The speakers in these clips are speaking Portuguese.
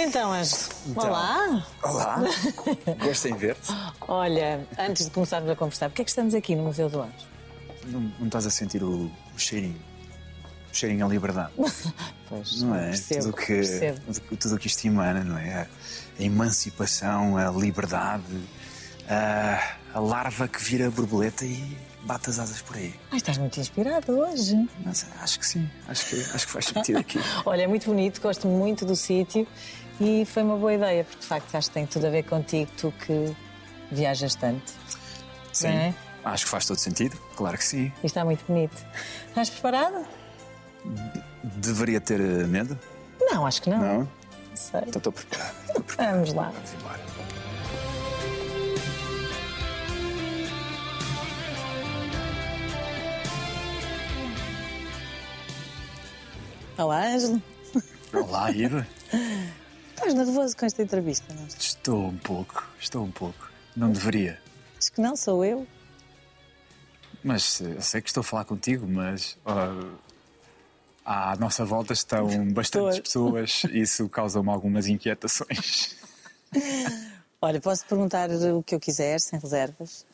Então, Ângelo, Então. olá. Olá, gosto em ver-te. Olha, antes de começarmos a conversar, porquê é que estamos aqui no Museu do Anjo? Não, não estás a sentir o, o cheirinho? O cheirinho à liberdade, Pois, não é? percebo, tudo o que, percebo. tudo, o que isto emana, não é? A emancipação, a liberdade, a, a larva que vira borboleta e bate as asas por aí. Ai, estás muito inspirado hoje. Mas acho que sim, acho que, acho que faz sentido aqui. Olha, é muito bonito, gosto muito do sítio e foi uma boa ideia, porque de facto acho que tem tudo a ver contigo, tu que viajas tanto. Sim, é? acho que faz todo sentido, claro que sim. E está muito bonito. Estás preparado? Deveria ter eh, medo? Não, acho que não. Não? Não sei. Então estou preparado. Estou preparado. Vamos lá. Vamos embora. Olá, Ângelo. Olá, Iva. Estás nervoso com esta entrevista, não? Estou um pouco, estou um pouco. Não deveria. Acho que não, sou eu. Mas eh, eu sei que estou a falar contigo, mas ah, à nossa volta estão bastantes pessoas e isso causa-me algumas inquietações. Olha, posso perguntar o que eu quiser, sem reservas?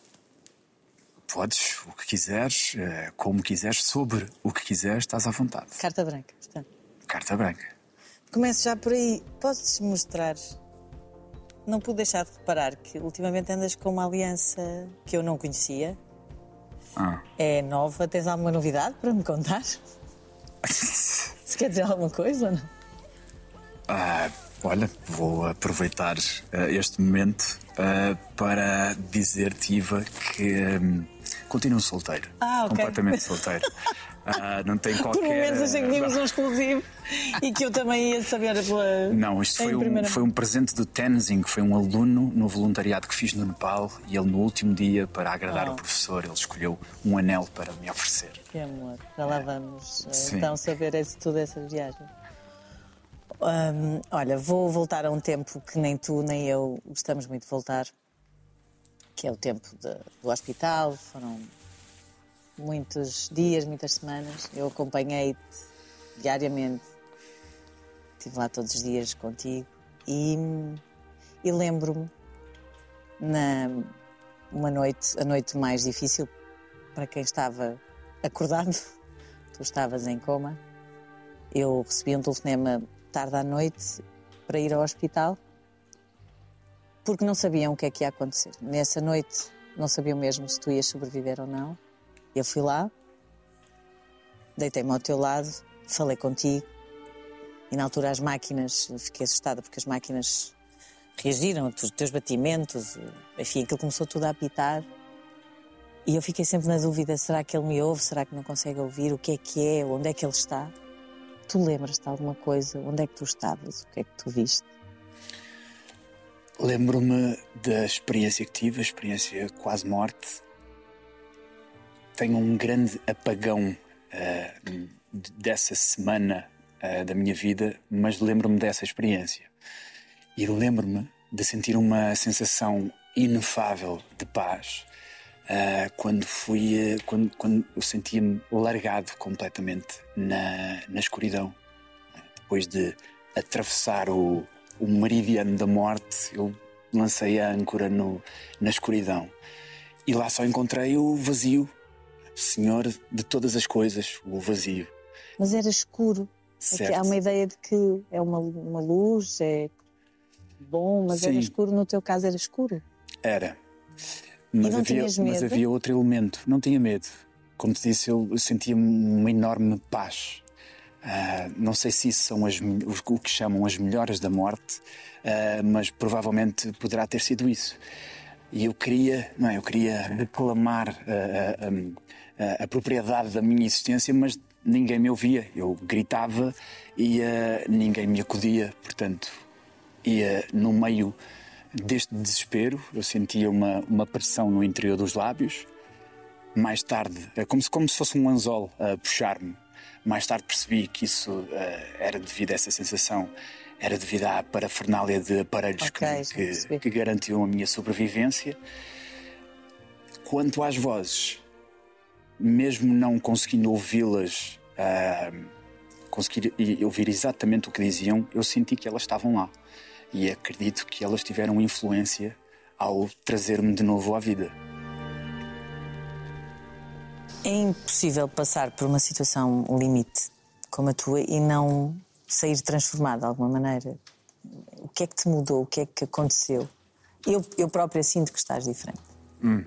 Podes, o que quiseres, eh, como quiseres, sobre o que quiseres, estás à vontade. Carta branca, portanto. Carta branca. Começo já por aí. Podes mostrar? Não pude deixar de reparar que ultimamente andas com uma aliança que eu não conhecia. Ah. É nova. Tens alguma novidade para me contar? Se quer dizer alguma coisa ou não? Ah, olha, vou aproveitar ah, este momento ah, para dizer-te, Iva, que hum, continuo solteiro. Ah, ok. Completamente solteiro. Ah, não tem qualquer. Por momentos achei que tínhamos um exclusivo e que eu também ia saber pela. Não, isto foi um, foi um presente do Tenzing, que foi um aluno no voluntariado que fiz no Nepal e ele no último dia, para agradar Oh. o professor, ele escolheu um anel para me oferecer. Que amor. Já lá vamos eh, Sim. então saber esse, tudo essa viagem. Hum, olha, vou voltar a um tempo que nem tu nem eu gostamos muito de voltar, que é o tempo de- do hospital. Foram muitos dias, muitas semanas. Eu acompanhei-te diariamente. Estive lá todos os dias contigo e, e lembro-me na uma noite, a noite mais difícil para quem estava acordado, tu estavas em coma. Eu recebi um telefonema tarde à noite para ir ao hospital porque não sabiam o que é que ia acontecer. Nessa noite não sabiam mesmo se tu ias sobreviver ou não. Eu fui lá, deitei-me ao teu lado, falei contigo e na altura as máquinas, fiquei assustada porque as máquinas reagiram aos teus batimentos, enfim, aquilo começou tudo a apitar. E eu fiquei sempre na dúvida: será que ele me ouve? Será que não consegue ouvir? O que é que é? Onde é que ele está? Tu lembras-te de alguma coisa? Onde é que tu estavas? O que é que tu viste? Lembro-me da experiência que tive, a experiência quase morte. Tenho um grande apagão d- dessa semana ah, da minha vida, mas lembro-me dessa experiência. E lembro-me de sentir uma sensação inefável de paz ah, quando fui, quando, quando eu sentia-me largado completamente na, na escuridão. Depois de atravessar o, o meridiano da morte, eu lancei a âncora no, na escuridão. E lá só encontrei o vazio, Senhor de todas as coisas, o vazio. Mas era escuro. Certo. há uma ideia de que é uma, uma luz, é bom, mas era Sim. escuro. No teu caso era escuro. Era. Mas, não havia, mas havia outro elemento. Não tinha medo. Como te disse, eu sentia uma enorme paz. Ah, não sei se isso são as, o que chamam as melhoras da morte, ah, mas provavelmente poderá ter sido isso. E eu queria, não é? Eu queria reclamar ah, a propriedade da minha existência, mas ninguém me ouvia. Eu gritava e ah, ninguém me acudia. Portanto, ia no meio deste desespero, eu sentia uma, uma pressão no interior dos lábios. Mais tarde, é como se, como se fosse um anzol a puxar-me. Mais tarde percebi que isso eh, era devido a essa sensação, era devido à parafernália de aparelhos Ok, já que, que, que garantiam a minha sobrevivência. Quanto às vozes, mesmo não conseguindo ouvi-las ah, conseguir ouvir exatamente o que diziam, eu senti que elas estavam lá. E acredito que elas tiveram influência ao trazer-me de novo à vida. É impossível passar por uma situação limite como a tua e não sair transformado de alguma maneira. O que é que te mudou? O que é que aconteceu? Eu, eu própria sinto que estás diferente. Hum.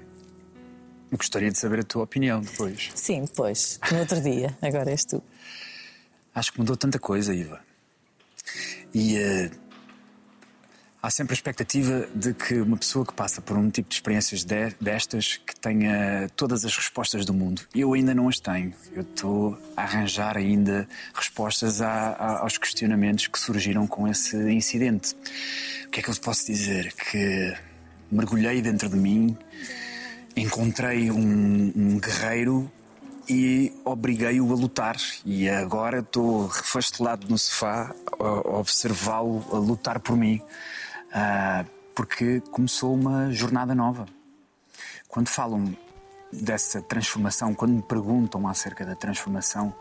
Eu gostaria de saber a tua opinião depois. Sim, depois. No outro dia. Agora és tu. Acho que mudou tanta coisa, Iva. E uh, há sempre a expectativa de que uma pessoa que passa por um tipo de experiências de, destas que tenha todas as respostas do mundo. Eu ainda não as tenho. Eu estou a arranjar ainda respostas a, a, aos questionamentos que surgiram com esse incidente. O que é que eu posso dizer? Que mergulhei dentro de mim encontrei um, um guerreiro e obriguei-o a lutar. E agora estou refastelado no sofá a observá-lo a lutar por mim. Uh, porque começou uma jornada nova. Quando falam dessa transformação, quando me perguntam acerca da transformação,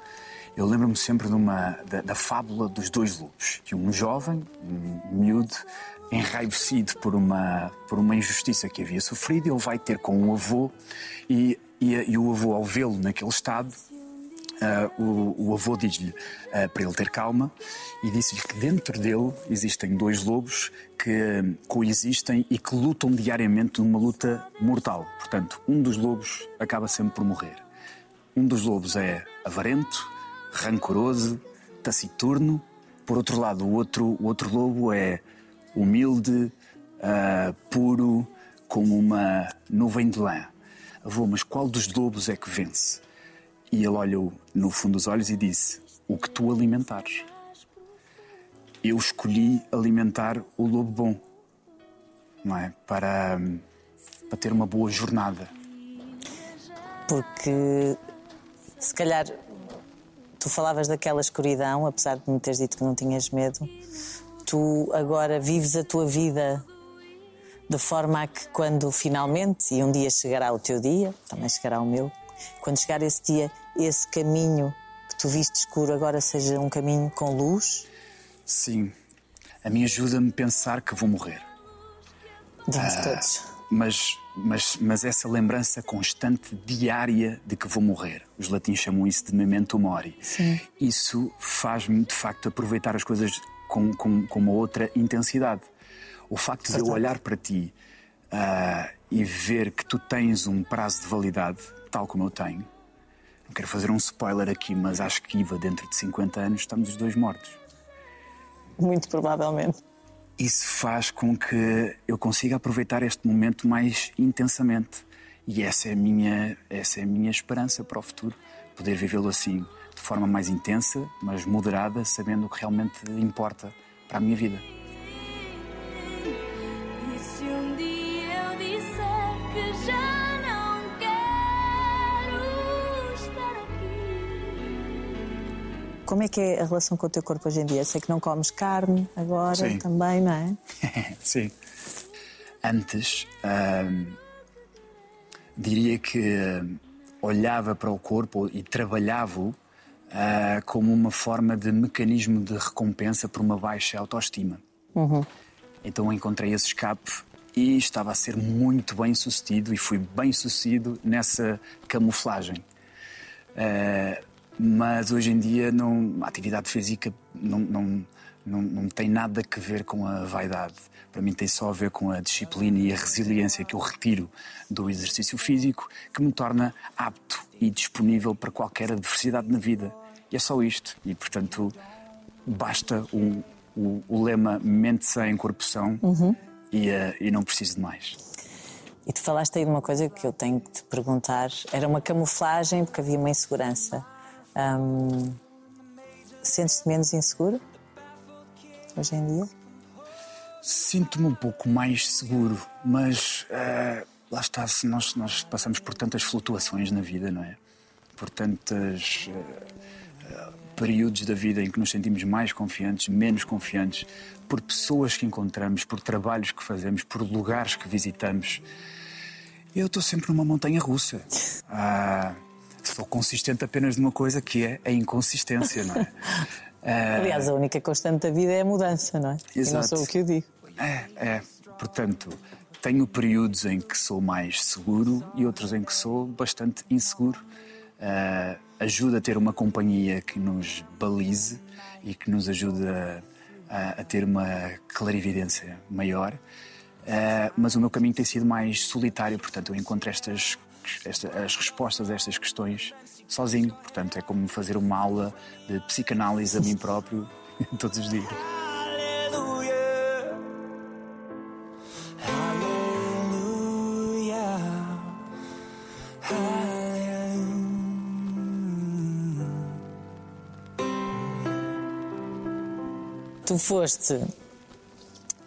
eu lembro-me sempre de uma, da, da, fábula dos dois lobos. Que um jovem, um miúdo, enraivecido por uma, por uma injustiça que havia sofrido, ele vai ter com um avô e, e, e o avô, ao vê-lo naquele estado, uh, o, o, avô diz-lhe uh, para ele ter calma e disse-lhe que dentro dele existem dois lobos que coexistem e que lutam diariamente numa luta mortal. Portanto, um dos lobos acaba sempre por morrer. Um dos lobos é avarento, rancoroso, taciturno. Por outro lado, o outro, o outro lobo é humilde, uh, puro, como uma nuvem de lã. Avô, mas qual dos lobos é que vence? E ele olhou no fundo dos olhos e disse: O que tu alimentares. Eu escolhi alimentar o lobo bom, não é? Para, para ter uma boa jornada. Porque se calhar tu falavas daquela escuridão, apesar de me teres dito que não tinhas medo, tu agora vives a tua vida de forma a que quando finalmente, e um dia chegará o teu dia, também chegará o meu, quando chegar esse dia, esse caminho que tu viste escuro agora seja um caminho com luz? Sim. A mim ajuda-me a pensar que vou morrer. Vamos ah, todos. Mas, mas, mas essa lembrança constante, diária, de que vou morrer. Os latins chamam isso de memento mori. Sim. Isso faz-me, de facto, aproveitar as coisas com, com, com uma outra intensidade. O facto de eu olhar para ti uh, e ver que tu tens um prazo de validade, tal como eu tenho, não quero fazer um spoiler aqui, mas acho que Iva, dentro de 50 anos, estamos os dois mortos. Muito provavelmente. Isso faz com que eu consiga aproveitar este momento mais intensamente. E essa é a minha, essa é a minha esperança para o futuro, poder vivê-lo assim de forma mais intensa, mas moderada, sabendo o que realmente importa para a minha vida. Como é que é a relação com o teu corpo hoje em dia? Sei que não comes carne agora Sim. também, não é? Sim. Antes, hum, diria que olhava para o corpo e trabalhava-o uh, como uma forma de mecanismo de recompensa por uma baixa autoestima. Uhum. Então encontrei esse escape e estava a ser muito bem sucedido e fui bem sucedido nessa camuflagem. Uh, mas hoje em dia não, a atividade física não, não, não, não tem nada a ver com a vaidade. Para mim tem só a ver com a disciplina e a resiliência que eu retiro do exercício físico, que me torna apto e disponível para qualquer adversidade na vida. E é só isto. E, portanto, basta o, o, o lema mente sem corpo são uhum. e, uh, e não preciso de mais. E tu falaste aí de uma coisa que eu tenho que te perguntar. Era uma camuflagem porque havia uma insegurança. Sentes-te menos inseguro hoje em dia? Sinto-me um pouco mais seguro, mas uh, lá está, nós, nós passamos por tantas flutuações na vida, não é? Por tantos uh, uh, períodos da vida em que nos sentimos mais confiantes, menos confiantes, por pessoas que encontramos, por trabalhos que fazemos, por lugares que visitamos. Eu estou sempre numa montanha russa. Ah, sou consistente apenas numa coisa que é a inconsistência, não é? Uh, Aliás, a única constante da vida é a mudança, não é? Exato. E não sou o que eu digo. É, é. Portanto, tenho períodos em que sou mais seguro e outros em que sou bastante inseguro. Uh, ajuda a ter uma companhia que nos balize e que nos ajude a, a, a ter uma clarividência maior. Uh, mas o meu caminho tem sido mais solitário, portanto, eu encontro estas, esta, as respostas a estas questões sozinho. Portanto, é como fazer uma aula de psicanálise a mim próprio todos os dias. Tu foste uh,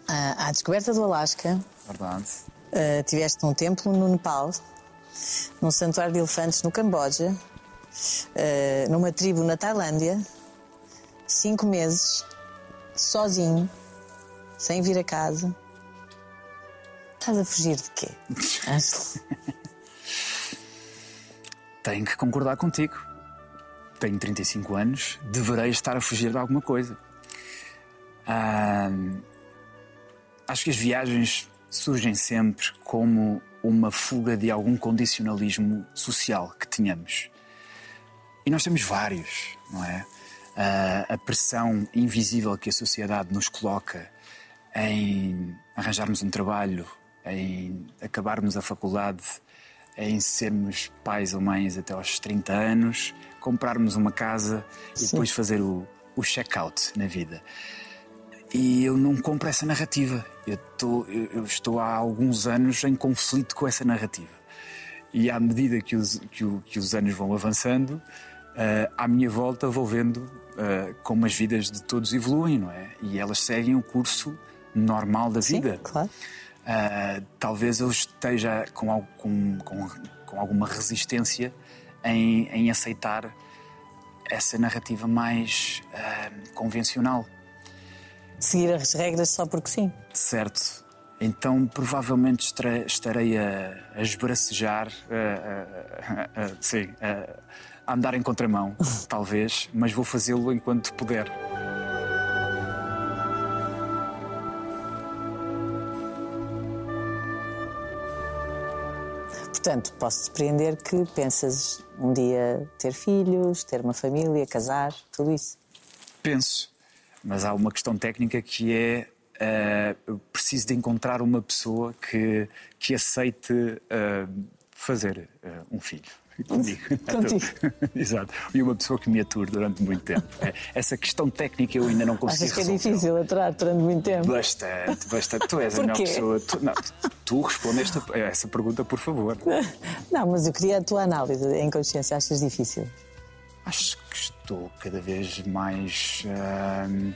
à descoberta do Alasca. Verdade. Uh, tiveste num templo no Nepal, num santuário de elefantes no Camboja, uh, numa tribo na Tailândia, cinco meses, sozinho, sem vir a casa. Estás a fugir de quê? Tenho que concordar contigo. Tenho 35 anos, deverei estar a fugir de alguma coisa. Ah, acho que as viagens surgem sempre como uma fuga de algum condicionalismo social que tínhamos. E nós temos vários, não é? Uh, a pressão invisível que a sociedade nos coloca em arranjarmos um trabalho, em acabarmos a faculdade, em sermos pais ou mães até aos 30 anos, comprarmos uma casa Sim. e depois fazer o, o check-out na vida. E eu não compro essa narrativa. Eu, tô, eu, estou há alguns anos em conflito com essa narrativa. E à medida que os, que, o, que os anos vão avançando, uh, à minha volta vou vendo uh, como as vidas de todos evoluem, não é? E elas seguem o curso normal da vida. Sim, claro. Uh, talvez eu esteja com, com, com, com alguma resistência em, em, aceitar essa narrativa mais convencional seguir as regras só porque sim. Certo. Então provavelmente estarei a, a esbracejar, a, a, a, sim, a andar em contramão, talvez, mas vou fazê-lo enquanto puder. Portanto, posso surpreender que pensas um dia ter filhos, ter uma família, casar, tudo isso? Penso. Mas há uma questão técnica que é uh, preciso de encontrar uma pessoa que, que aceite uh, fazer uh, um filho. Comigo. Contigo. Exato. E uma pessoa que me ature durante muito tempo. Essa questão técnica eu ainda não consigo Achas que é difícil aturar durante muito tempo? Bastante, bastante. Tu és a melhor pessoa. Tu, não, tu respondes esta, essa pergunta, por favor. Não, mas eu queria a tua análise em consciência. Achas difícil? Acho que estou cada vez mais. Uh,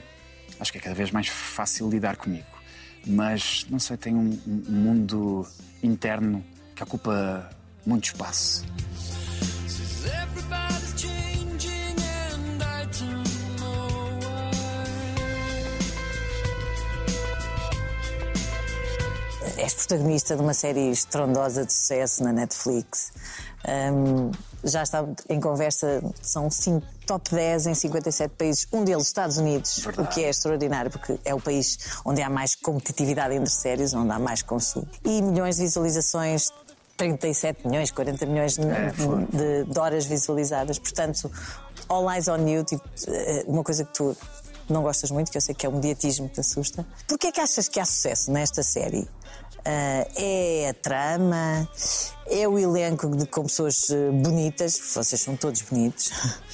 acho que é cada vez mais fácil lidar comigo. Mas, não sei, tenho um, um mundo interno que ocupa muito espaço. És protagonista de uma série estrondosa de sucesso na Netflix. Um, já está em conversa, são cinco, top 10 em 57 países, um deles Estados Unidos, Verdade. o que é extraordinário, porque é o país onde há mais competitividade entre séries, onde há mais consumo. E milhões de visualizações 37 milhões, 40 milhões é, de, de, horas visualizadas. Portanto, all eyes on you, tipo, eh, uma coisa que tu não gostas muito, que eu sei que é o mediatismo que te assusta. Porquê é que achas que há sucesso nesta série? Uh, é a trama, é o elenco de, com pessoas eh, bonitas, vocês são todos bonitos,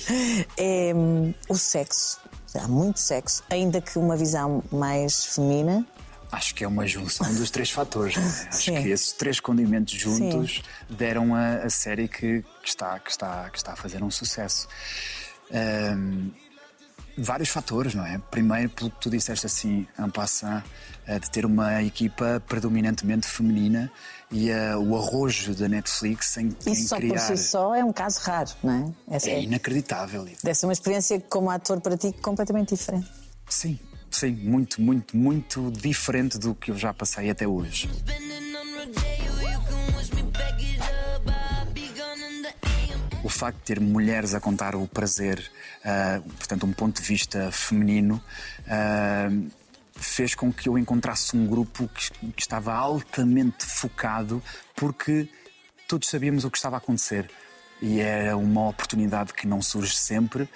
é um, o sexo, há muito sexo, ainda que uma visão mais feminina. Acho que é uma junção dos três fatores. Né? Acho Sim. que esses três condimentos juntos Sim. deram a, a série que, que, está, que, está, que está a fazer um sucesso. Um, vários fatores, não é? Primeiro, pelo que tu disseste assim, en passant, eh, de ter uma equipa predominantemente feminina e uh, o arrojo da Netflix em, Isso em só criar... por si só é um caso raro, não é? Essa é, é inacreditável. Deve ser uma experiência como ator para ti completamente diferente. Sim, sim, muito, muito, muito diferente do que eu já passei até hoje. Facto de ter mulheres a contar o prazer, uh, portanto, um ponto de vista feminino, uh, fez com que eu encontrasse um grupo que, que, estava altamente focado, porque todos sabíamos o que estava a acontecer. E era uma oportunidade que não surge sempre.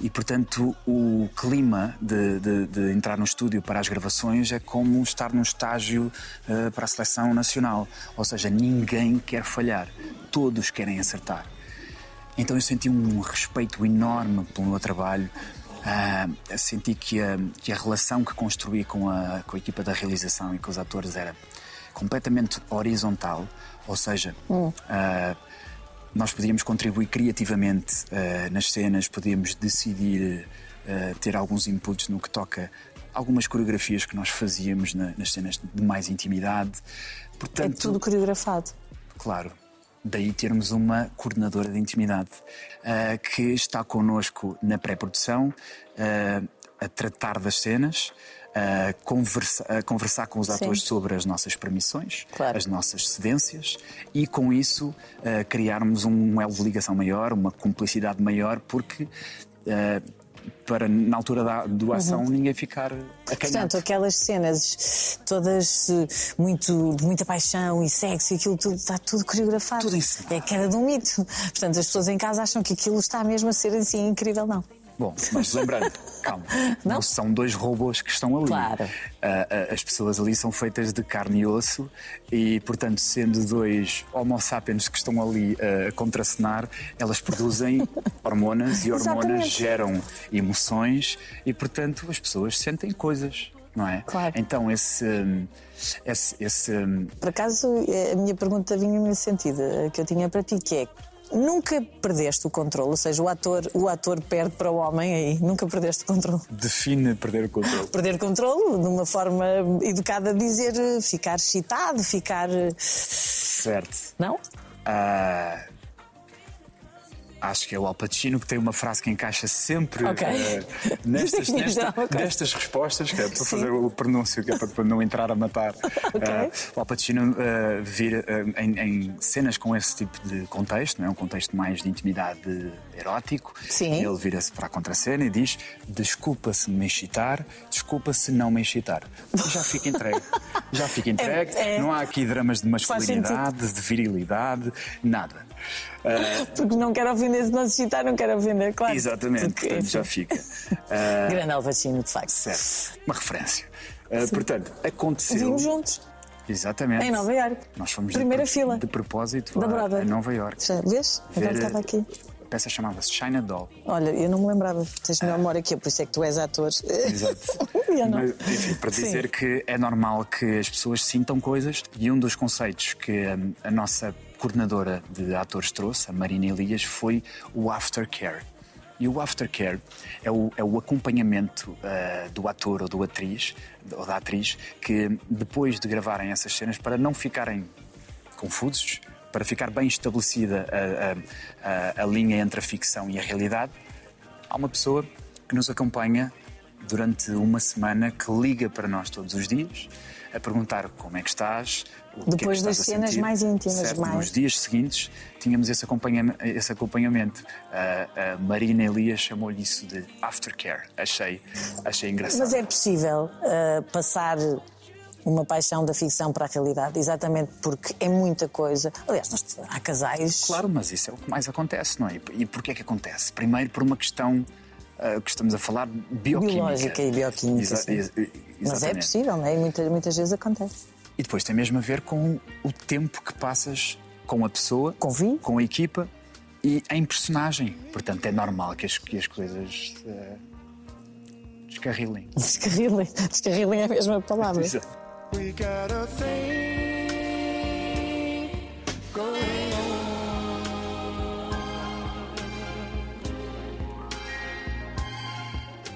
E, portanto, o clima de, de, de, entrar no estúdio para as gravações é como estar num estágio uh, para a seleção nacional. Ou seja, ninguém quer falhar, todos querem acertar. Então eu senti um respeito enorme pelo meu trabalho. Uh, senti que a, que a relação que construí com a, com a equipa da realização e com os atores era completamente horizontal, ou seja, hum. uh, nós podíamos contribuir criativamente uh, nas cenas, podíamos decidir ter alguns inputs no que toca algumas coreografias que nós fazíamos na, nas cenas de mais intimidade. Portanto, é tudo coreografado. Claro. Daí termos uma coordenadora de intimidade uh, que está connosco na pré-produção, a tratar das cenas, a, conversa, a conversar com os atores Sim. sobre as nossas permissões, claro. as nossas cedências e com isso criarmos um elo de ligação maior, uma cumplicidade maior, porque para, na altura da doação, uhum. ninguém ficar acanhado. Portanto, aquelas cenas todas muito, de muita paixão e sexo e aquilo tudo, está tudo coreografado. Tudo É que era de um mito. Portanto, as pessoas em casa acham que aquilo está mesmo a ser assim incrível, não. Bom, mas lembrando, calma, não? não? são dois robôs que estão ali. Claro. Uh, uh, as pessoas ali são feitas de carne e osso e, portanto, sendo dois Homo sapiens que estão ali uh, a contracenar, elas produzem hormonas e hormonas Exatamente. geram emoções e, portanto, as pessoas sentem coisas. Não é? Claro. Então, esse, esse, esse. Por acaso, eh, a minha pergunta vinha nesse sentido, que eu tinha para ti, que é Nunca perdeste o controle, ou seja, o ator, o ator perde para o homem aí. Nunca perdeste o controle. Define perder o controle. Perder o controle, de uma forma educada dizer ficar excitado, ficar. Certo. Não? Uh, acho que é o Al Pacino que tem uma frase que encaixa sempre okay. uh, nestas, nesta, okay. nestas respostas, que é para Sim. fazer o pronúncio, que é para não entrar a matar. Okay. Uh, o Al Pacino uh, vir em, em, cenas com esse tipo de contexto, não é? um contexto mais de intimidade erótico. Sim. Ele vira-se para a contracena e diz: Desculpa se me excitar, desculpa se não me excitar. Já fica entregue. já fica entregue. É, é... Não há aqui dramas de masculinidade, de virilidade, nada. Uh, Porque não quero ofender, se não se citar, não quero ofender, claro. Exatamente, Porque, portanto, já fica. Uh, Grande Alvacino, de facto. Certo, uma referência. Uh, portanto, aconteceu. Vimos juntos. Exatamente. Em Nova Iorque. Nós fomos Primeira de, fila. de propósito da a, a Nova Iorque. Vês? Agora estava aqui. A peça chamava-se China Doll. Olha, eu não me lembrava. Tens melhor memória que eu, por isso é que tu és ator. Exato. Mas, enfim, para dizer Sim. que é normal que as pessoas sintam coisas e um dos conceitos que a, a nossa coordenadora de atores trouxe, a Marina Elias, foi o aftercare. E o aftercare é o, é o acompanhamento uh, do ator ou do atriz, ou da atriz, que depois de gravarem essas cenas, para não ficarem confusos, para ficar bem estabelecida a, a, a, a linha entre a ficção e a realidade, há uma pessoa que nos acompanha durante uma semana, que liga para nós todos os dias, a perguntar como é que estás, depois que é que das cenas mais íntimas, certo, mais. Nos dias seguintes tínhamos esse acompanhamento. Esse acompanhamento. a Marina Elias chamou-lhe isso de aftercare. Achei, achei engraçado. Mas é possível uh, passar uma paixão da ficção para a realidade, exatamente porque é muita coisa. Aliás, nós, há casais. Claro, mas isso é o que mais acontece, não é? E porquê é que acontece? Primeiro, por uma questão uh, que estamos a falar bioquímica. Biológica e bioquímica. Exa mas é possível, não é? E muitas, muitas vezes acontece. E depois tem mesmo a ver com o tempo que passas com a pessoa, Convim. com a equipa e em personagem. Portanto, é normal que as, que as coisas uh, descarrilem. Descarrilem. Descarrilem é a mesma palavra. Exato.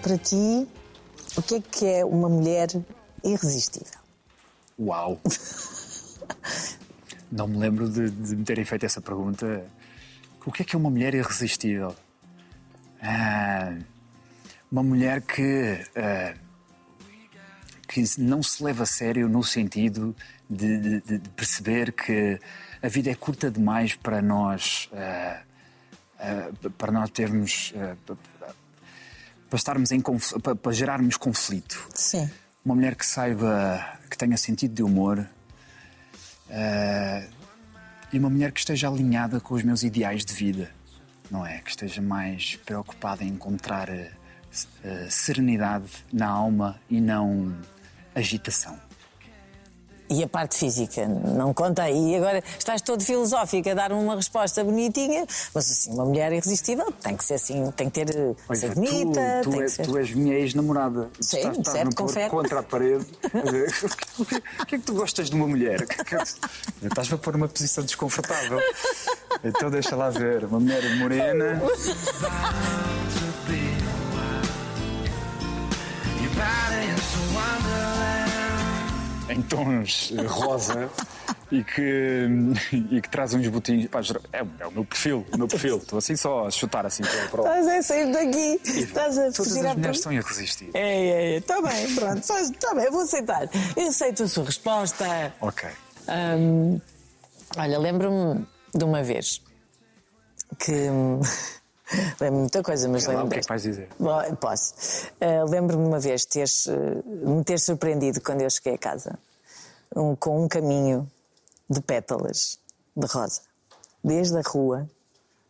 Para ti, o que é que é uma mulher irresistível? Uau! Não me lembro de, de, me terem feito essa pergunta. O que é que é uma mulher irresistível? Ah, uma mulher que, ah, que não se leva a sério no sentido de, de, de perceber que a vida é curta demais para nós ah, uh, para nós termos. Uh, para estarmos em para, para gerarmos conflito. Sim. Uma mulher que saiba, que tenha sentido de humor uh, e uma mulher que esteja alinhada com os meus ideais de vida, não é? Que esteja mais preocupada em encontrar serenidade na alma e não agitação. E a parte física, não conta aí. Agora estás todo filosófico a dar uma resposta bonitinha, mas assim, uma mulher irresistível tem que ser assim, tem que ter. Olha, ser bonita. Tu, tu, é, ser... tu és minha ex-namorada. Sim, estás, estás certo, confere. contra a parede. o que é que tu gostas de uma mulher? Estás a pôr numa posição desconfortável. Então deixa lá ver. Uma mulher morena. Em tons eh, rosa e que, e que traz uns botinhos. Pá, é, é, o meu perfil, o meu perfil. Estou assim só a chutar assim para o. Estás a sair daqui. Estás a Todas as mulheres estão a resistir. É, é, é. Está bem, pronto. Está bem, eu vou aceitar. Eu aceito a sua resposta. Ok. Um, olha, lembro-me de uma vez que. Lembro-me muita coisa, mas lembro. O que é que vais dizer? Bom, posso. Uh, Lembro-me uma vez teres, uh, me ter surpreendido quando eu cheguei a casa um, com um caminho de pétalas de rosa. Desde a rua,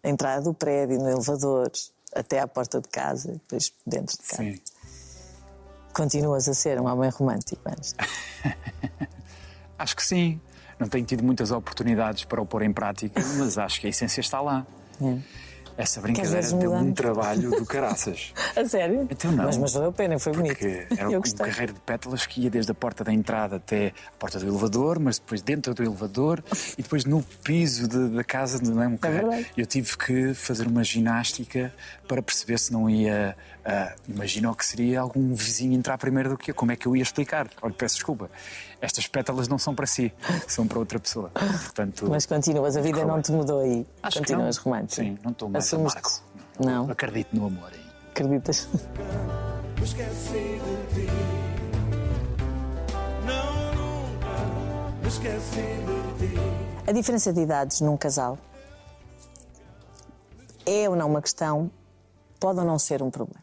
a entrada do prédio, no elevador, até à porta de casa, depois dentro de casa. Sim. Continuas a ser um homem romântico, antes. acho que sim. Não tenho tido muitas oportunidades para o pôr em prática, mas acho que a essência está lá. É. Essa brincadeira deu um trabalho do caraças. a sério? Então não. Mas, mas valeu a pena, foi bonito. Porque era um carreiro de pétalas que ia desde a porta da entrada até a porta do elevador, mas depois dentro do elevador e depois no piso de, da casa. Não é um É eu tive que fazer uma ginástica para perceber se não ia. Uh, imagina o que seria algum vizinho entrar primeiro do que eu. Como é que eu ia explicar? Olha, peço desculpa. Estas pétalas não são para si, são para outra pessoa. Portanto, mas continuas, a vida não te mudou aí. Acho continuas romântico. Sim, não estou mais Assumes amargo. Não. não. Acredito no amor aí. Acreditas? A diferença de idades num casal é ou não uma questão, pode ou não ser um problema?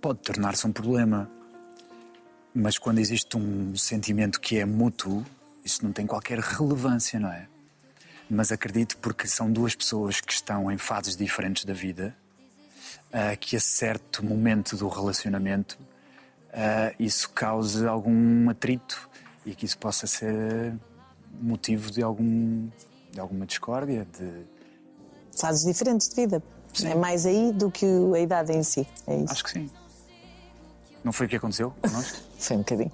Pode tornar-se um problema, mas quando existe um sentimento que é mútuo, isso não tem qualquer relevância, não é? mas acredito porque são duas pessoas que estão em fases diferentes da vida, uh, que a certo momento do relacionamento uh, isso cause algum atrito e que isso possa ser motivo de, algum, de alguma discórdia. De... Fases diferentes de vida. Sim. É mais aí do que a idade em si. É isso. Acho que sim. Não foi o que aconteceu connosco? foi um bocadinho.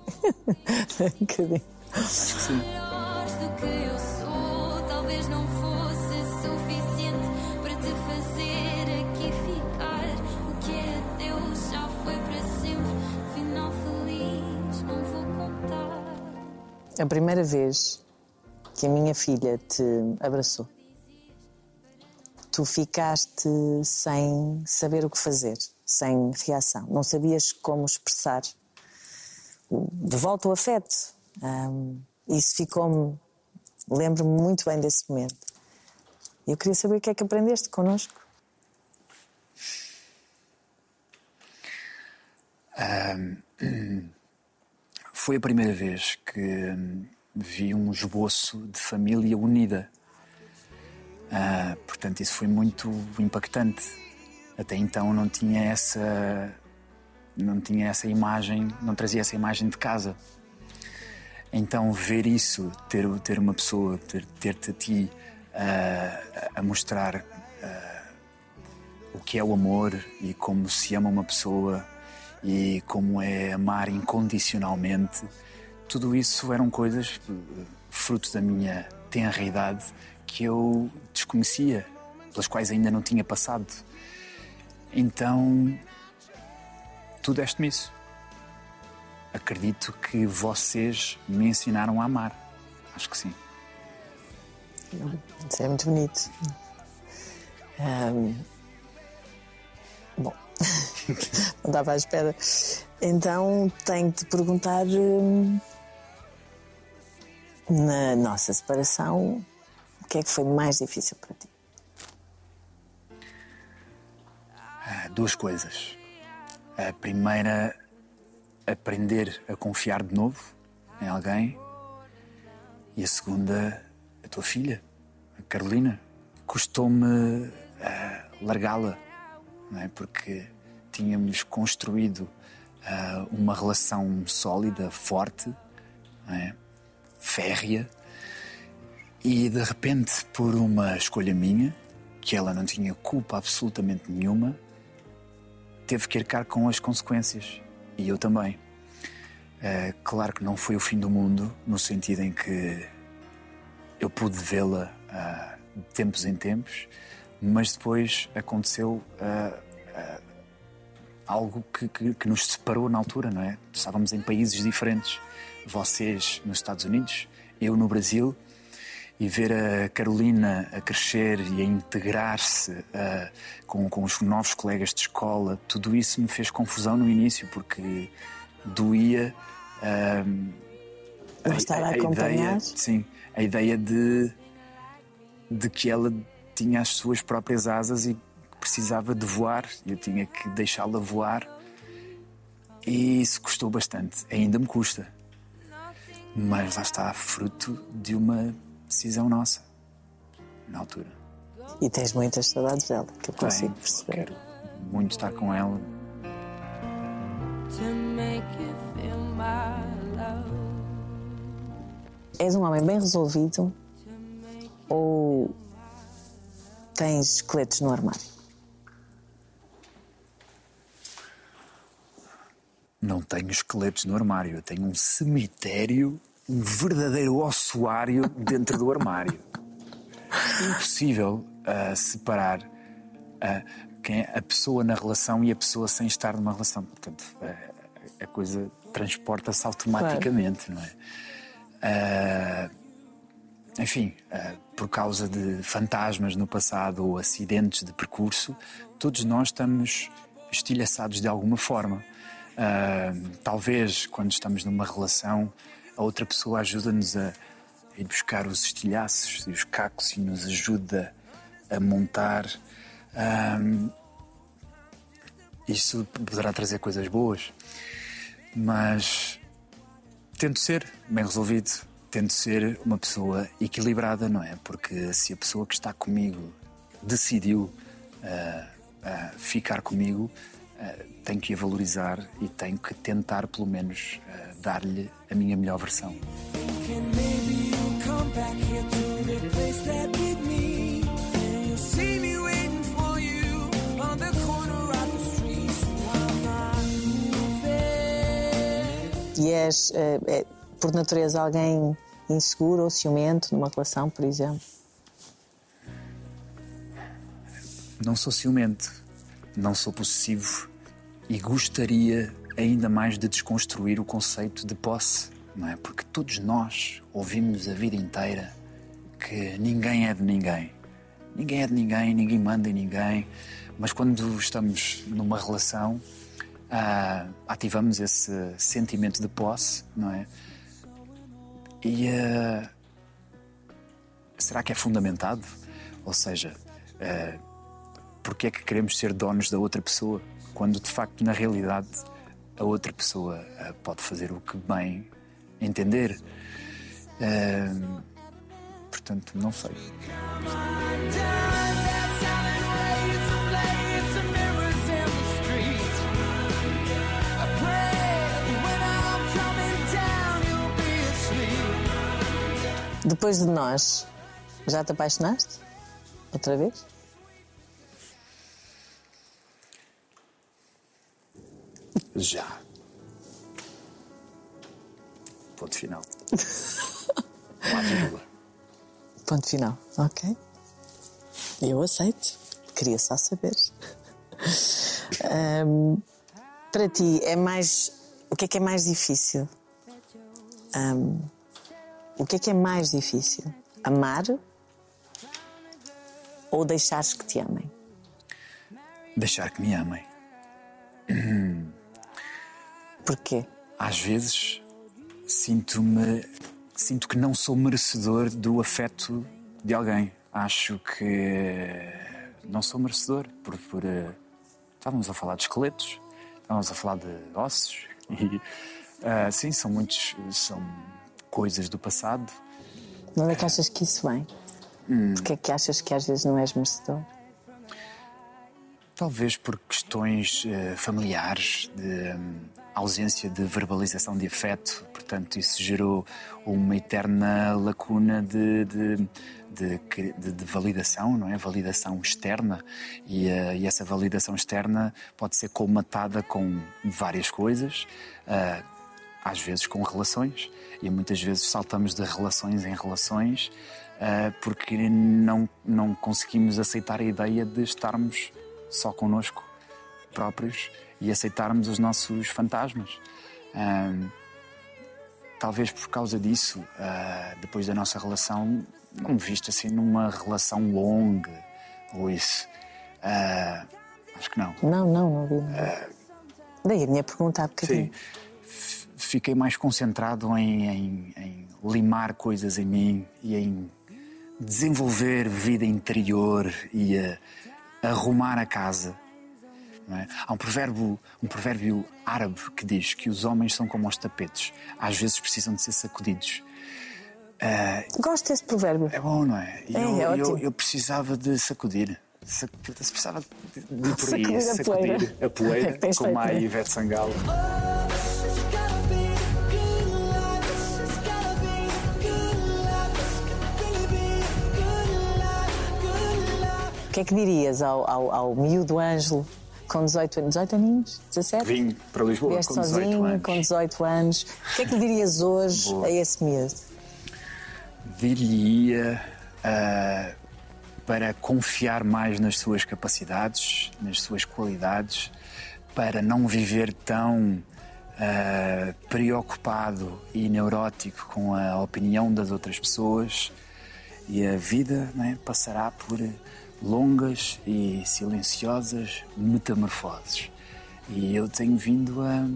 foi um bocadinho. Acho que sim. A primeira vez que a minha filha te abraçou, tu ficaste sem saber o que fazer, sem reação. Não sabias como expressar de volta o afeto. Um, isso ficou-me. Lembro-me muito bem desse momento. Eu queria saber o que é que aprendeste connosco. Um, foi a primeira vez que hum, vi um esboço de família unida. Uh, portanto, isso foi muito impactante. Até então não tinha essa não tinha essa imagem, não trazia essa imagem de casa. Então ver isso, ter ter uma pessoa, ter ter-te a ti uh, a mostrar uh, o que é o amor e como se ama uma pessoa e como é amar incondicionalmente, tudo isso eram coisas fruto da minha tenra idade que eu desconhecia, pelas quais ainda não tinha passado. Então, tu deste-me isso. Acredito que vocês me ensinaram a amar. Acho que sim. Isso é muito bonito. Um, bom, não estava à espera. Então tenho de perguntar hum, na nossa separação o que é que foi mais difícil para ti? Ah, duas coisas. A primeira, aprender a confiar de novo em alguém. E a segunda, a tua filha, a Carolina. Custou-me uh, largá-la, é? Porque tínhamos construído uh, uma relação sólida, forte, é? férrea, e de repente, por uma escolha minha, que ela não tinha culpa absolutamente nenhuma, teve que arcar com as consequências. E eu também. Uh, claro que não foi o fim do mundo, no sentido em que eu pude vê-la uh, de tempos em tempos, mas depois aconteceu uh, algo que, que, que, nos separou na altura, não é? Estávamos em países diferentes. Vocês nos Estados Unidos, eu no Brasil, e ver a Carolina a crescer e a integrar-se uh, com, com os novos colegas de escola, tudo isso me fez confusão no início, porque doía. Uh, a, estar a, a acompanhar. Ideia, sim, a ideia de, de que ela tinha as suas próprias asas e precisava de voar, eu tinha que deixá-la voar. E isso custou bastante, ainda me custa. Mas lá está, fruto de uma decisão nossa, na altura. E tens muitas saudades dela, que eu consigo perceber. Quero muito estar com ela. És um homem bem resolvido ou tens esqueletos no armário? Não tenho esqueletos no armário, eu tenho um cemitério um verdadeiro ossuário dentro do armário. Impossível uh, separar uh, quem é a pessoa na relação e a pessoa sem estar numa relação. Portanto, uh, a coisa transporta-se automaticamente, claro. não é? enfim, por causa de fantasmas no passado ou acidentes de percurso, todos nós estamos estilhaçados de alguma forma. talvez quando estamos numa relação a outra pessoa ajuda-nos a ir buscar os estilhaços e os cacos e nos ajuda a montar. Um, isso poderá trazer coisas boas, mas tento ser bem resolvido, tento ser uma pessoa equilibrada, não é? Porque se a pessoa que está comigo decidiu uh, uh, ficar comigo, tenho que a valorizar e tenho que tentar, pelo menos, dar-lhe a minha melhor versão. E és, é, é, por natureza, alguém inseguro ou ciumento numa relação, por exemplo? Não sou ciumento, não sou possessivo e gostaria ainda mais de desconstruir o conceito de posse, não é? Porque todos nós ouvimos a vida inteira que ninguém é de ninguém. Ninguém é de ninguém, ninguém manda em ninguém, mas quando estamos numa relação, ah, ativamos esse sentimento de posse, não é? E ah, será que é fundamentado? Ou seja, ah, porque é que queremos ser donos da outra pessoa, quando de facto, na realidade, a outra pessoa uh, pode fazer o que bem entender. Uh, portanto, não sei. Depois de nós, já te apaixonaste? Outra vez? Já. Ponto final. Não há vírgula. Ponto final, ok. Eu aceito. Queria só saber. Um, para ti, é mais. O que é que é mais difícil? Um, o que é que é mais difícil? Amar ou deixares que te amem? Deixar que me amem. Porquê? Às vezes sinto-me. Sinto que não sou merecedor do afeto de alguém. Acho que não sou merecedor por, por, estávamos a falar de esqueletos, estávamos a falar de ossos e uh, sim, são muitos, são coisas do passado. De onde é que achas que isso vem? Hum. Porquê é que achas que às vezes não és merecedor? Talvez por questões uh, familiares, de um, ausência de verbalização de afeto, portanto, isso gerou uma eterna lacuna de, de, de, de validação, não é? Validação externa. E, uh, e, essa validação externa pode ser colmatada com várias coisas. Uh, às vezes com relações, e muitas vezes saltamos de relações em relações uh, porque não, não conseguimos aceitar a ideia de estarmos só connosco próprios e aceitarmos os nossos fantasmas. Uh, talvez por causa disso, uh, depois da nossa relação, não me visto assim numa relação longa ou isso. acho que não. Não, não, não vi. Daí a minha pergunta há bocadinho. Sim fiquei mais concentrado em, em, em, limar coisas em mim e em desenvolver vida interior e a, arrumar a casa. É? Há um provérbio, um provérbio árabe que diz que os homens são como os tapetes, às vezes precisam de ser sacudidos. Uh, Gosto desse provérbio. É bom, não é? é eu, é eu, eu, precisava de sacudir. Precisava de, de ir por aí, sacudir a poeira, a como a Ivete Sangalo. O que é que dirias ao, ao, ao miúdo Ângelo com 18 anos? 18 aninhos? 17? Vim para Lisboa Vieste com 18 sozinho, anos. com 18 anos. O que é que lhe dirias hoje Boa. a esse miúdo? Diria uh, para confiar mais nas suas capacidades, nas suas qualidades, para não viver tão uh, preocupado e neurótico com a opinião das outras pessoas. E a vida né, passará por longas e silenciosas metamorfoses. E eu tenho vindo a.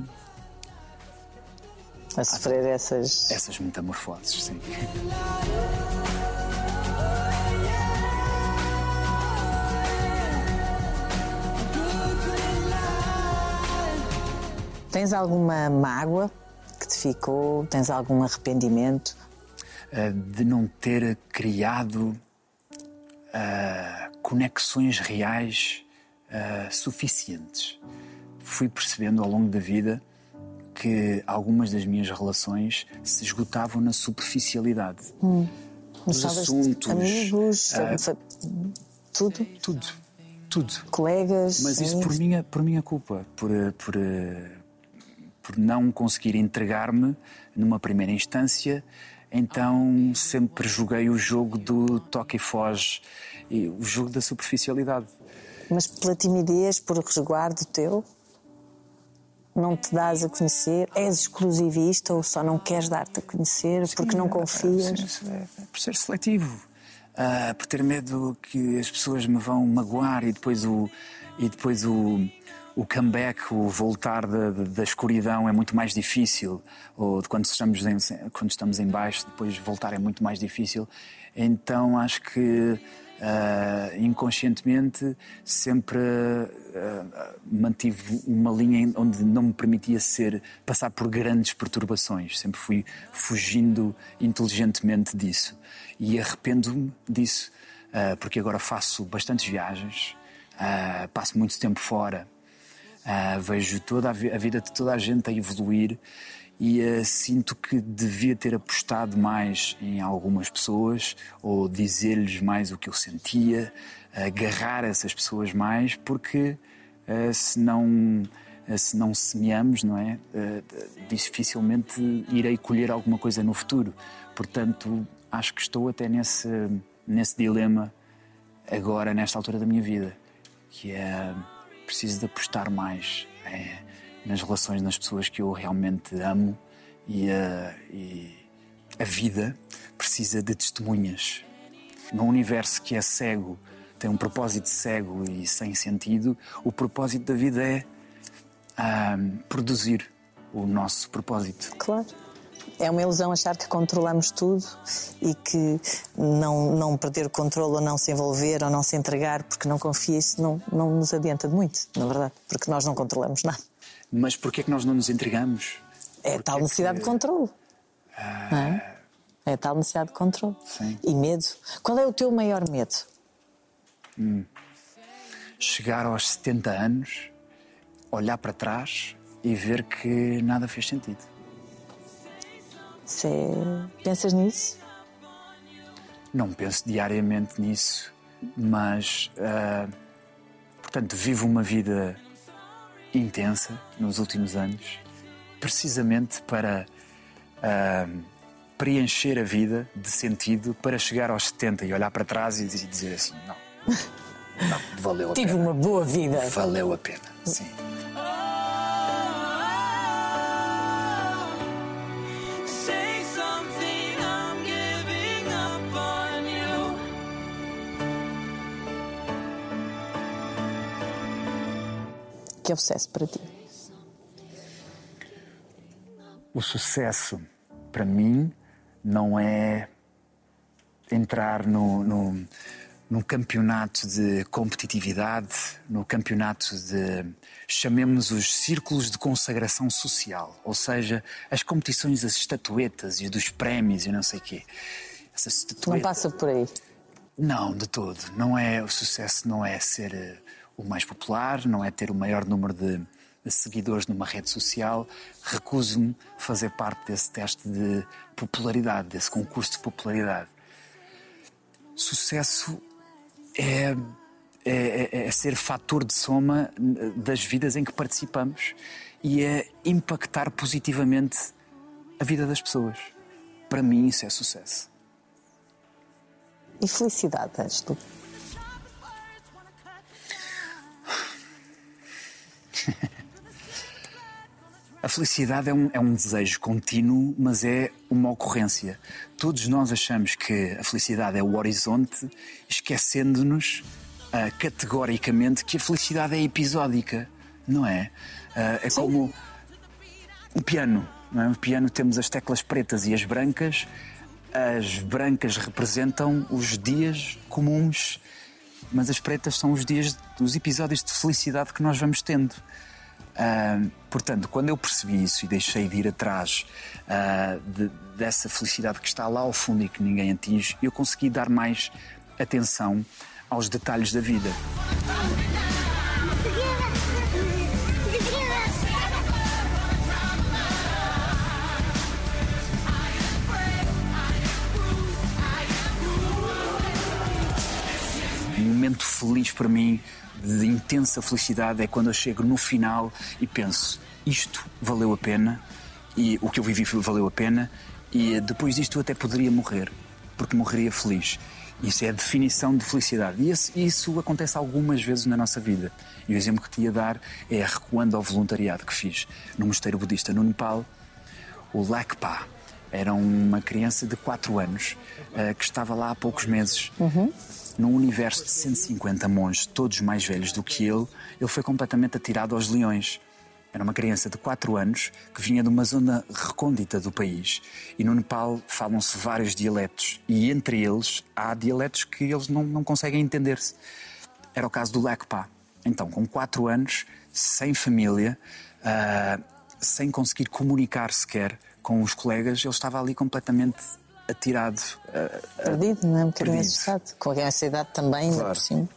A sofrer a, essas. Essas metamorfoses, sim. Tens alguma mágoa que te ficou? Tens algum arrependimento? Uh, de não ter criado. Uh, conexões reais uh, suficientes. Fui percebendo ao longo da vida que algumas das minhas relações se esgotavam na superficialidade. Hum. Os assuntos. Amigos, uh, tudo? Tudo. Tudo. Colegas. Mas isso por minha, por minha culpa. Por, por, por não conseguir entregar-me numa primeira instância. Então sempre joguei o jogo do toque e foge e o jogo da superficialidade. Mas pela timidez, por resguardo teu, não te dás a conhecer? És exclusivista ou só não queres dar-te a conhecer Sim, porque não confias? É, é, por ser seletivo, uh, por ter medo que as pessoas me vão magoar e depois o, e depois o, o comeback, o voltar da, da escuridão é muito mais difícil. Ou quando estamos, em, quando estamos em baixo, depois voltar é muito mais difícil. Então acho que Uh, inconscientemente sempre uh, mantive uma linha onde não me permitia ser passar por grandes perturbações. Sempre fui fugindo inteligentemente disso. E arrependo-me disso uh, porque agora faço bastantes viagens passo muito tempo fora vejo toda a, vi a vida de toda a gente a evoluir e uh, sinto que devia ter apostado mais em algumas pessoas ou dizer-lhes mais o que eu sentia, agarrar essas pessoas mais, porque uh, se não uh, se não semeamos, não é, dificilmente irei colher alguma coisa no futuro. Portanto, acho que estou até nesse nesse dilema agora nesta altura da minha vida, que é preciso de apostar mais. É, nas relações, nas pessoas que eu realmente amo e a, e a vida precisa de testemunhas. Num universo que é cego, tem um propósito cego e sem sentido, o propósito da vida é produzir o nosso propósito. Claro. é uma ilusão achar que controlamos tudo e que não, não perder o controle ou não se envolver ou não se entregar porque não confia, isso não, não nos adianta de muito, na verdade, porque nós não controlamos nada. Mas porquê é que nós não nos entregamos? É Porquê tal necessidade que- de controle. Não é? é tal necessidade de controle. Sim. E medo. Qual é o teu maior medo? Chegar aos 70 anos, olhar para trás e ver que nada fez sentido. É- Pensas nisso? Não penso diariamente nisso, mas, ah, portanto, vivo uma vida intensa nos últimos anos, precisamente para ah, preencher a vida de sentido, para chegar aos 70 e olhar para trás e dizer- assim: não, não, valeu a Tive pena. uma boa vida. Valeu a pena, sim. Que é o sucesso para ti? O sucesso, para mim, não é entrar no, no, num campeonato de competitividade, no campeonato de, chamemos os círculos de consagração social, ou seja, as competições das estatuetas e dos prémios e não sei o quê. Não passa por aí. Não, de todo. Não é o sucesso não é ser eh, o mais popular, não é ter o maior número de, seguidores numa rede social. Recuso-me fazer parte desse teste de popularidade, desse concurso de popularidade. Sucesso é, é, é- é ser fator de soma das vidas em que participamos e é impactar positivamente a vida das pessoas. Para mim, isso é sucesso. E felicidade, Ângelo? A felicidade é um, é um desejo contínuo, mas é uma ocorrência. Todos nós achamos que a felicidade é o horizonte, esquecendo-nos ah, categoricamente que a felicidade é episódica, não é? Ah, é como o piano. Não é? O piano temos as teclas pretas e as brancas. As brancas representam os dias comuns, mas as pretas são os dias, os episódios de felicidade que nós vamos tendo. Ah, portanto, quando eu percebi isso e deixei de ir atrás ah, de- dessa felicidade que está lá ao fundo e que ninguém atinge, eu consegui dar mais atenção aos detalhes da vida. Momento feliz para mim, de intensa felicidade, é quando eu chego no final e penso: isto valeu a pena, e o que eu vivi valeu a pena, e depois disto eu até poderia morrer, porque morreria feliz. Isso é a definição de felicidade. E isso acontece algumas vezes na nossa vida. E o exemplo que te ia dar é recuando ao voluntariado que fiz no mosteiro budista no Nepal, o Lakpa. Era uma criança de 4 anos eh, que estava lá há poucos meses. Num universo de 150 monges, todos mais velhos do que ele, ele foi completamente atirado aos leões. Era uma criança de 4 anos que vinha de uma zona recôndita do país. E no Nepal falam-se vários dialetos. E entre eles há dialetos que eles não, não conseguem entender-se. Era o caso do Lakpa. Então, com 4 anos, sem família, ah, sem conseguir comunicar sequer com os colegas, ele estava ali completamente atirado. ah, Perdido, não é? Um bocadinho assustado. Com essa idade também, ainda Claro. por cima.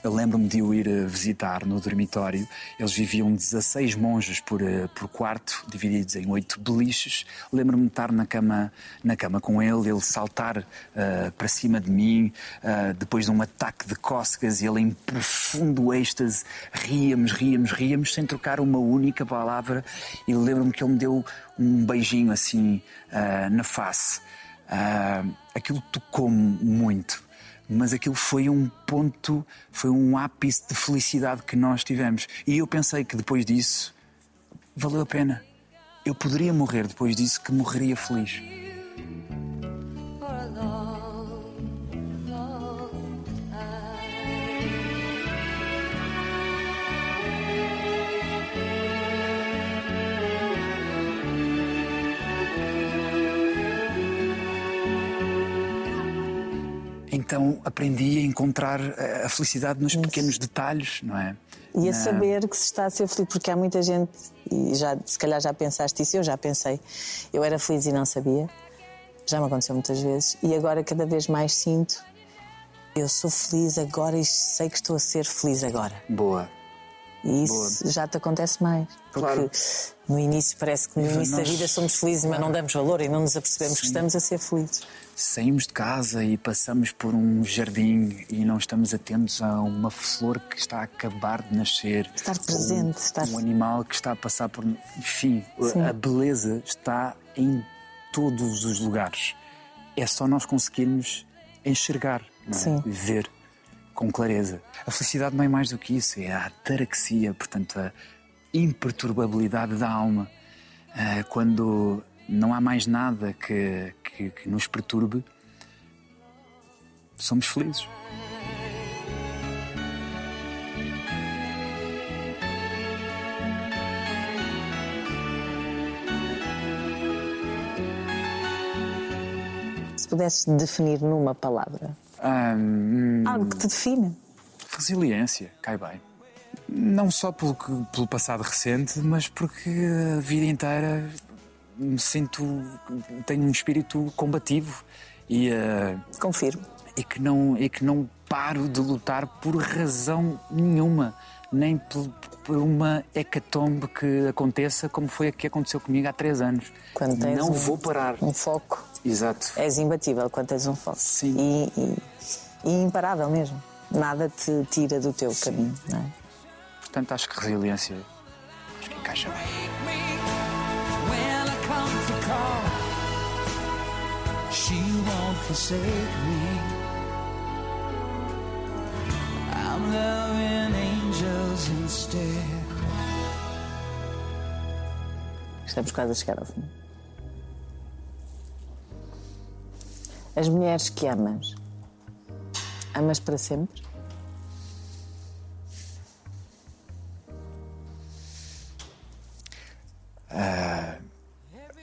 Eu lembro-me de o ir eh, visitar no dormitório. Eles viviam 16 monges por, eh, por quarto, divididos em oito beliches. Lembro-me de estar na cama, na cama com ele, ele saltar eh, para cima de mim, eh, depois de um ataque de cócegas, e ele em profundo êxtase, ríamos, ríamos, ríamos, sem trocar uma única palavra. E lembro-me que ele me deu um beijinho assim eh, na face. Ah, aquilo tocou-me muito mas aquilo foi um ponto, foi um ápice de felicidade que nós tivemos. E eu pensei que depois disso valeu a pena. Eu poderia morrer depois disso, que morreria feliz. Então aprendi a encontrar eh, a felicidade nos pequenos detalhes, não é? E a saber que se está a ser feliz, porque há muita gente, e já, se calhar já pensaste isso, eu já pensei, eu era feliz e não sabia, já me aconteceu muitas vezes, e agora cada vez mais sinto, eu sou feliz agora e sei que estou a ser feliz agora. Boa. E isso já te acontece mais. Porque Claro. no início parece que no início da nós- vida somos felizes, mas não damos valor e não nos apercebemos que Sim. estamos a ser felizes. Saímos de casa e passamos por um jardim e não estamos atentos a uma flor que está a acabar de nascer. Estar presente, Um, estar- um animal que está a passar por. Enfim, Sim. a beleza está em todos os lugares. É só nós conseguirmos enxergar, não é? Sim. ver com clareza. A felicidade não é mais do que isso, é a ataraxia, portanto, a imperturbabilidade da alma. Ah, quando não há mais nada que, que, que nos perturbe, somos felizes. Se pudesses definir numa palavra, hum, algo que te define. resiliência, cai bem. Não só pelo, que- pelo passado recente, mas porque a vida inteira me sinto. tenho um espírito combativo e. ah, Confirmo. e que não e que não paro de lutar por razão nenhuma, nem por, uma hecatombe que aconteça como foi a que aconteceu comigo há três anos. Quando tens não um- vou parar. Um foco. Exato. És imbatível quando tens um foco. Sim. E, e- e imparável mesmo. Nada te tira do teu caminho, não é? Portanto, acho que resiliência acho que encaixa bem. She won't forsake me. I'm loving instead. Estamos quase a chegar ao fim. As mulheres que amas, amas para sempre?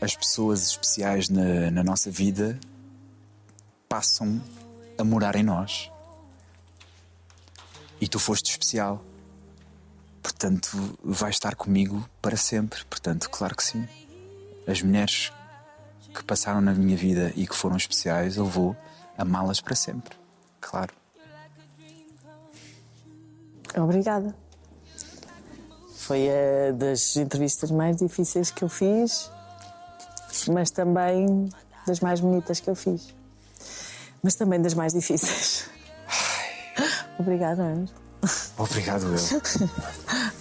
As pessoas especiais na, na nossa vida passam a morar em nós. E tu foste especial. Portanto, vai estar comigo para sempre. Portanto, claro que sim. As mulheres que passaram na minha vida e que foram especiais, eu vou amá-las para sempre. Claro. Obrigada. Foi a das entrevistas mais difíceis que eu fiz, mas também das mais bonitas que eu fiz. Mas também das mais difíceis. Obrigada, Anjo. Obrigado, eu.